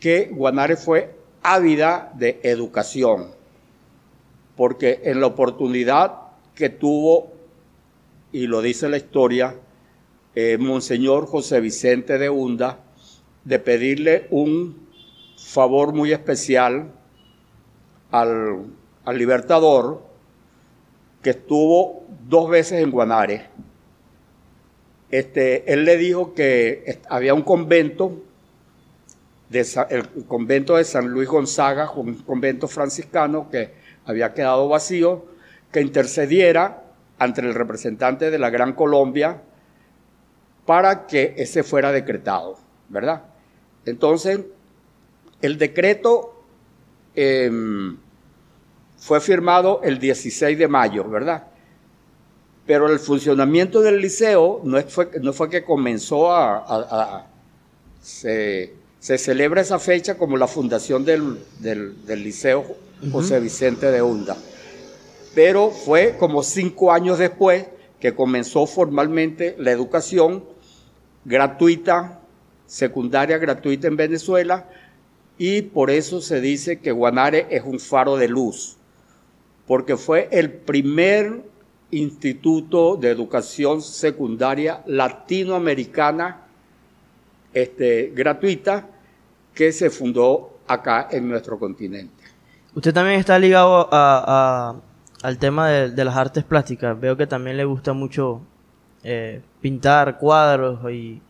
que Guanare fue ávida de educación, porque en la oportunidad que tuvo, y lo dice la historia, eh, Monseñor José Vicente de Hunda, de pedirle un favor muy especial al, al Libertador, que estuvo dos veces en Guanare. Este, él le dijo que había un convento el convento de San Luis Gonzaga, un convento franciscano que había quedado vacío, que intercediera ante el representante de la Gran Colombia para que ese fuera decretado, ¿verdad? Entonces, el decreto em, fue firmado el 16 de mayo, ¿verdad? Pero el funcionamiento del liceo no fue, no fue que comenzó a, se, se celebra esa fecha como la fundación del, Liceo José Vicente de Hunda. Pero fue como cinco años después que comenzó formalmente la educación gratuita, secundaria gratuita en Venezuela, y por eso se dice que Guanare es un faro de luz, porque fue el primer instituto de educación secundaria latinoamericana este, gratuita que se fundó acá en nuestro continente. Usted también está ligado al tema de, las artes plásticas. Veo que también le gusta mucho eh, pintar cuadros y...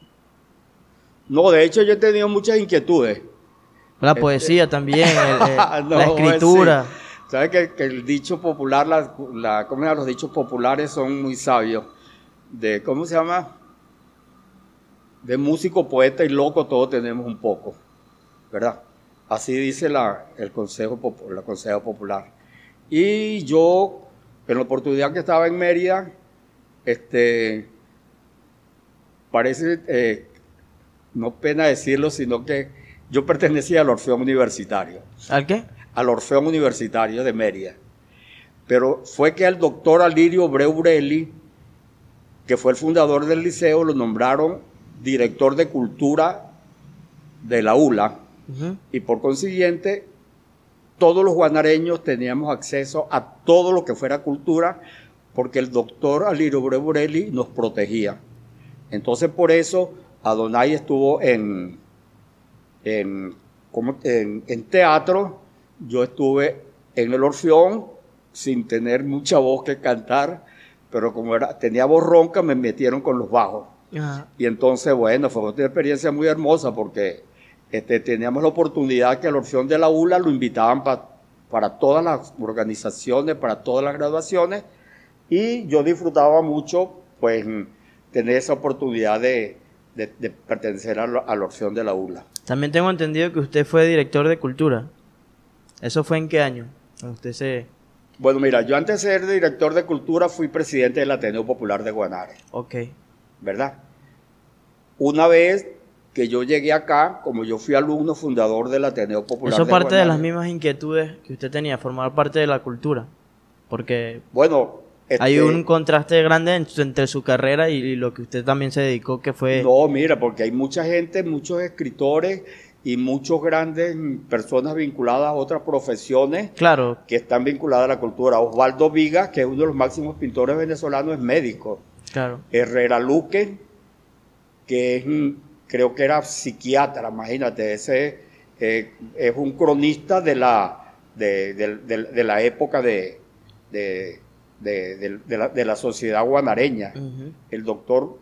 No, de hecho yo he tenido muchas inquietudes. La este, poesía también, <laughs> la escritura. ¿Sabes que, el dicho popular, la, la, los dichos populares son muy sabios? De, ¿Cómo se llama? de músico, poeta y loco todos tenemos un poco, ¿verdad? Así dice la, el Consejo, Consejo Popular. Y yo, en la oportunidad que estaba en Mérida, este, parece, eh, no pena decirlo, sino que yo pertenecía al Orfeón Universitario. ¿Al qué? Al Orfeón Universitario de Mérida. Pero fue que al doctor Alirio Breurelli, que fue el fundador del liceo, lo nombraron director de cultura de la ULA y por consiguiente todos los guanareños teníamos acceso a todo lo que fuera cultura porque el doctor Alirio Breborelli nos protegía. Entonces por eso Adonai estuvo en, en, en, teatro, yo estuve en el Orfeón sin tener mucha voz que cantar, pero como era, tenía voz ronca me metieron con los bajos. Y entonces, bueno, fue una experiencia muy hermosa porque este, teníamos la oportunidad que la opción de la ULA lo invitaban para todas las organizaciones, para todas las graduaciones, y yo disfrutaba mucho, pues, tener esa oportunidad de, pertenecer a, la opción de la ULA. También tengo entendido que usted fue director de cultura. ¿Eso fue en qué año? Usted se... Bueno, mira, yo antes de ser director de cultura fui presidente del Ateneo Popular de Guanare. Ok. ¿verdad? Una vez que yo llegué acá, como yo fui alumno fundador del Ateneo Popular. Eso parte de las mismas inquietudes que usted tenía, formar parte de la cultura. Porque bueno, hay este un contraste grande entre su carrera y, lo que usted también se dedicó, que fue... No, mira, porque hay mucha gente, muchos escritores y muchos grandes personas vinculadas a otras profesiones claro. que están vinculadas a la cultura. Osvaldo Viga, que es uno de los máximos pintores venezolanos, es médico. Claro. Herrera Luque, que es, creo que era psiquiatra, imagínate, ese eh, es un cronista de la, de, la época de, de, la, sociedad guanareña. El doctor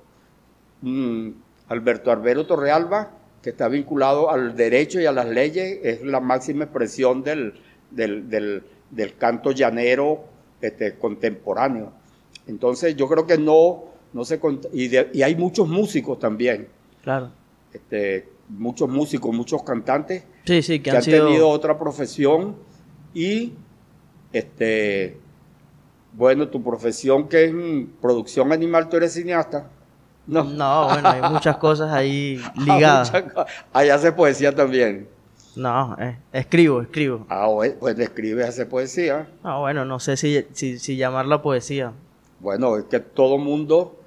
mm, Alberto Arbero Torrealba, que está vinculado al derecho y a las leyes, es la máxima expresión del, del, canto llanero este, contemporáneo. Entonces yo creo que no, no se... Y, y hay muchos músicos también. Claro. Este, muchos músicos, muchos cantantes sí, sí, que, han, tenido otra profesión y este bueno, tu profesión que es producción animal, tú eres cineasta. No, no bueno, hay muchas cosas ahí <laughs> ligadas. Ahí hace poesía también. No, eh, escribo, escribo. Ah, pues escribe, hace poesía. Ah, bueno, no sé si, si, si llamarla poesía. Bueno, es que todo mundo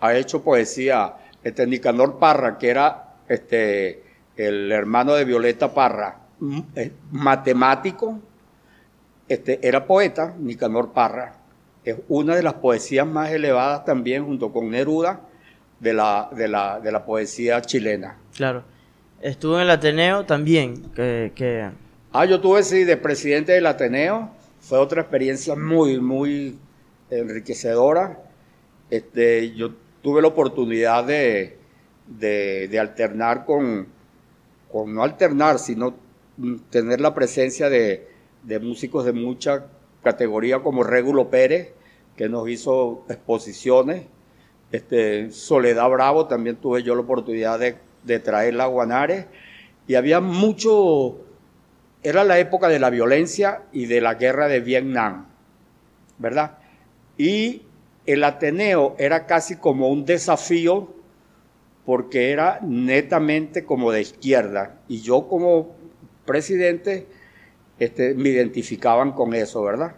ha hecho poesía. Este Nicanor Parra, que era este, el hermano de Violeta Parra, eh, matemático, este, era poeta, Nicanor Parra. Es una de las poesías más elevadas también, junto con Neruda, de la, de la, de la poesía chilena. Claro. Estuvo en el Ateneo también, que, que... Ah, yo tuve, sí, de presidente del Ateneo. Fue otra experiencia muy, muy enriquecedora. Este, yo tuve la oportunidad de, de, alternar con, con, no alternar, sino tener la presencia de, de músicos de mucha categoría como Régulo Pérez, que nos hizo exposiciones. Este, Soledad Bravo, también tuve yo la oportunidad de, de traerla a Guanare. Y había mucho, era la época de la violencia y de la guerra de Vietnam, ¿verdad? Y el Ateneo era casi como un desafío porque era netamente como de izquierda. Y yo como presidente este, me identificaban con eso, ¿verdad?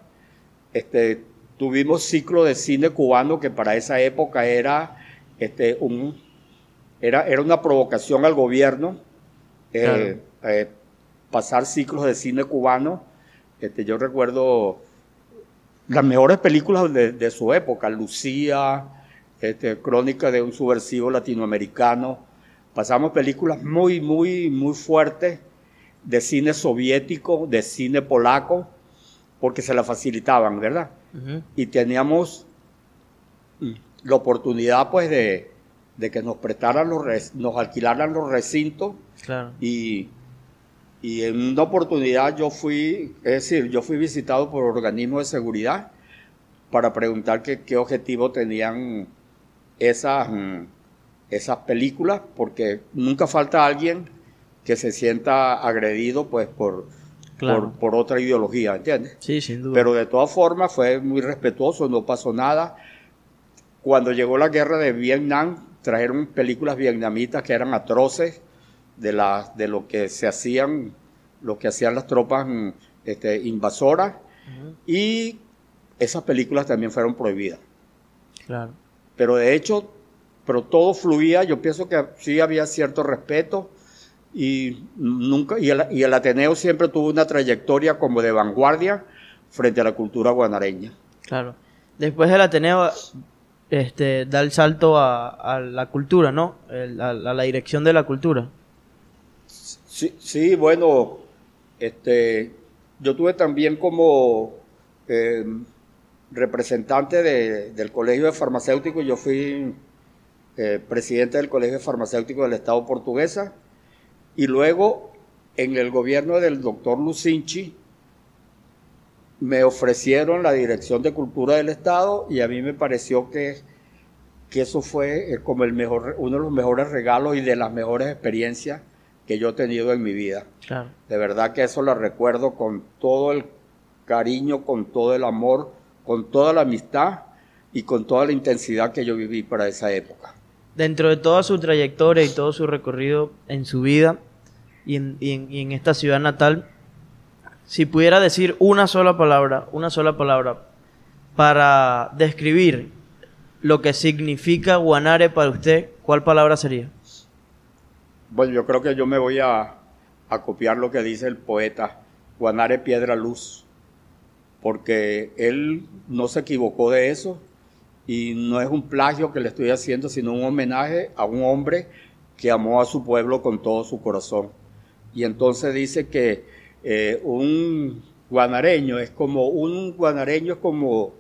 Este, tuvimos ciclo de cine cubano que para esa época era, este, un, era, era una provocación al gobierno. Eh, eh, pasar ciclos de cine cubano. Este, yo recuerdo las mejores películas de, su época, Lucía, este, Crónica de un subversivo latinoamericano. Pasamos películas muy, muy, muy fuertes de cine soviético, de cine polaco, porque se la facilitaban, ¿verdad? Y teníamos la oportunidad, pues, de, de que nos prestaran los, nos alquilaran los recintos. Y y en una oportunidad yo fui, es decir, yo fui visitado por organismos de seguridad para preguntar qué objetivo tenían esas, esas películas, porque nunca falta alguien que se sienta agredido pues por, por, otra ideología, ¿entiendes? Sí, sin duda. Pero de todas formas fue muy respetuoso, no pasó nada. Cuando llegó la guerra de Vietnam, trajeron películas vietnamitas que eran atroces, de, la, de lo que se hacían, lo que hacían las tropas este, invasoras y esas películas también fueron prohibidas. Claro. Pero de hecho, pero todo fluía, yo pienso que sí había cierto respeto y nunca y el, y el Ateneo siempre tuvo una trayectoria como de vanguardia frente a la cultura guanareña. Claro. Después del Ateneo este, da el salto a, la cultura, ¿no? a, la dirección de la cultura. Sí, bueno, este, yo tuve también como eh, representante del Colegio de Farmacéuticos, yo fui eh, presidente del Colegio de Farmacéuticos del Estado portuguesa, y luego en el gobierno del doctor Lucinchi me ofrecieron la dirección de cultura del Estado y a mí me pareció que, que eso fue eh, como el mejor, uno de los mejores regalos y de las mejores experiencias que yo he tenido en mi vida. De verdad que eso lo recuerdo con todo el cariño, con todo el amor, con toda la amistad y con toda la intensidad que yo viví para esa época. Dentro de toda su trayectoria y todo su recorrido en su vida y en, esta ciudad natal, si pudiera decir una sola palabra, una sola palabra para describir lo que significa Guanare para usted, ¿cuál palabra sería? Bueno, yo creo que yo me voy a, copiar lo que dice el poeta Guanare Piedra Luz, porque él no se equivocó de eso y no es un plagio que le estoy haciendo, sino un homenaje a un hombre que amó a su pueblo con todo su corazón. Y entonces dice que eh, un guanareño es como un guanareño es como,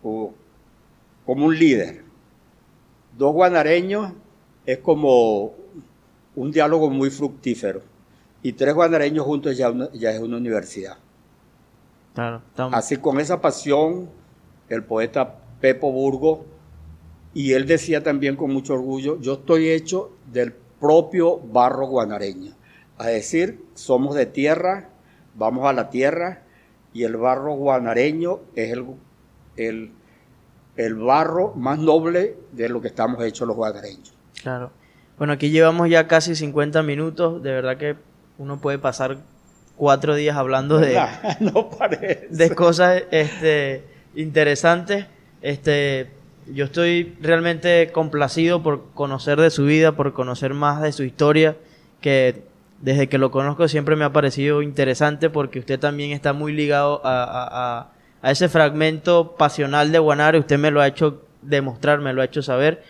como un líder. Dos guanareños es como un diálogo muy fructífero. Y tres guanareños juntos ya, ya es una universidad. Así con esa pasión, el poeta Pepo Burgo, y él decía también con mucho orgullo, yo estoy hecho del propio barro guanareño. Es decir, somos de tierra, vamos a la tierra, y el barro guanareño es el, el, el barro más noble de lo que estamos hechos los guanareños. Claro. Bueno, aquí llevamos ya casi 50 minutos. De verdad que uno puede pasar cuatro días hablando de, <laughs> de cosas este, interesantes. Este, yo estoy realmente complacido por conocer de su vida, por conocer más de su historia, que desde que lo conozco siempre me ha parecido interesante porque usted también está muy ligado a, a ese fragmento pasional de Guanare. Usted me lo ha hecho demostrar, me lo ha hecho saber.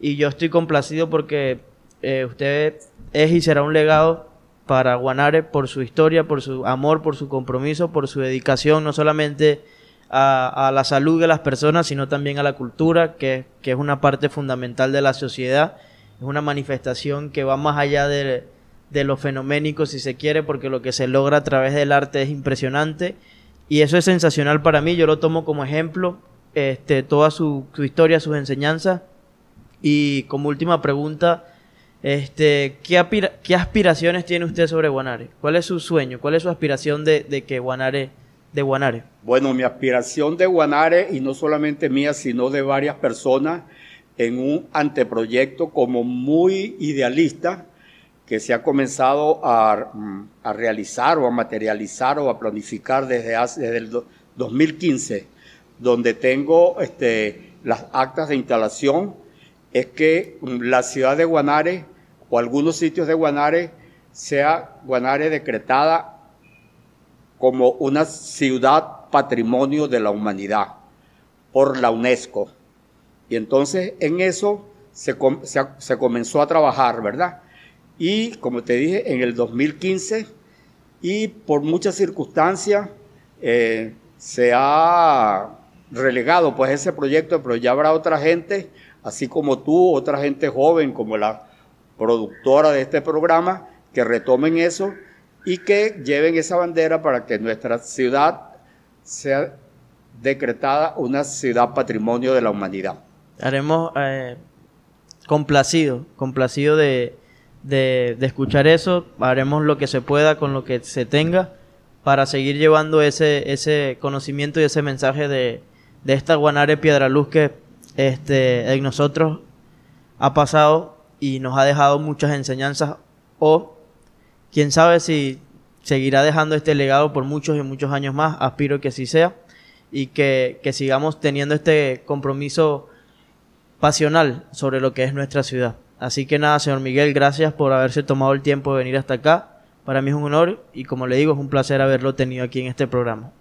Y yo estoy complacido porque eh, usted es y será un legado para Guanare por su historia, por su amor, por su compromiso, por su dedicación, no solamente a, la salud de las personas, sino también a la cultura, que, es una parte fundamental de la sociedad. Es una manifestación que va más allá de, lo fenoménico, si se quiere, porque lo que se logra a través del arte es impresionante. Y eso es sensacional para mí, yo lo tomo como ejemplo, este, toda su, su historia, sus enseñanzas. Y como última pregunta, este, ¿qué, ¿Qué aspiraciones tiene usted sobre Guanare? ¿Cuál es su sueño? ¿Cuál es su aspiración de, que Guanare, de Guanare? Bueno, mi aspiración de Guanare, y no solamente mía, sino de varias personas, en un anteproyecto como muy idealista que se ha comenzado a, realizar o a materializar o a planificar desde, hace, desde el 2015, donde tengo este, las actas de instalación, es que la ciudad de Guanare o algunos sitios de Guanare sea Guanare decretada como una ciudad patrimonio de la humanidad por la UNESCO. Y entonces en eso se, se, comenzó a trabajar, ¿verdad? Y como te dije, en el 2015 y por muchas circunstancias eh, se ha relegado pues ese proyecto, pero ya habrá otra gente, así como tú, otra gente joven como la productora de este programa, que retomen eso y que lleven esa bandera para que nuestra ciudad sea decretada una ciudad patrimonio de la humanidad. Haremos eh, complacido, complacido de, de, escuchar eso, haremos lo que se pueda con lo que se tenga para seguir llevando ese, ese conocimiento y ese mensaje de, de esta Guanare Piedra Luz que este, en nosotros ha pasado y nos ha dejado muchas enseñanzas o quién sabe si seguirá dejando este legado por muchos y muchos años más, aspiro que así sea, y que, que sigamos teniendo este compromiso pasional sobre lo que es nuestra ciudad. Así que nada, señor Miguel, gracias por haberse tomado el tiempo de venir hasta acá. Para mí es un honor y como le digo, es un placer haberlo tenido aquí en este programa.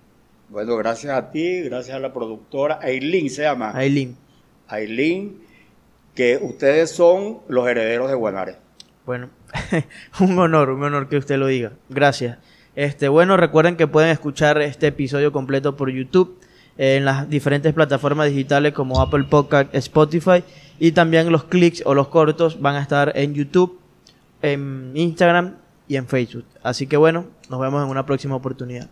Bueno, gracias a ti, gracias a la productora Aileen se llama. Aileen. Aileen, que ustedes son los herederos de Guanare. Bueno, <laughs> un honor, un honor que usted lo diga. Gracias. Este, bueno, recuerden que pueden escuchar este episodio completo por YouTube en las diferentes plataformas digitales como Apple Podcast, Spotify y también los clics o los cortos van a estar en YouTube, en Instagram y en Facebook. Así que bueno, nos vemos en una próxima oportunidad.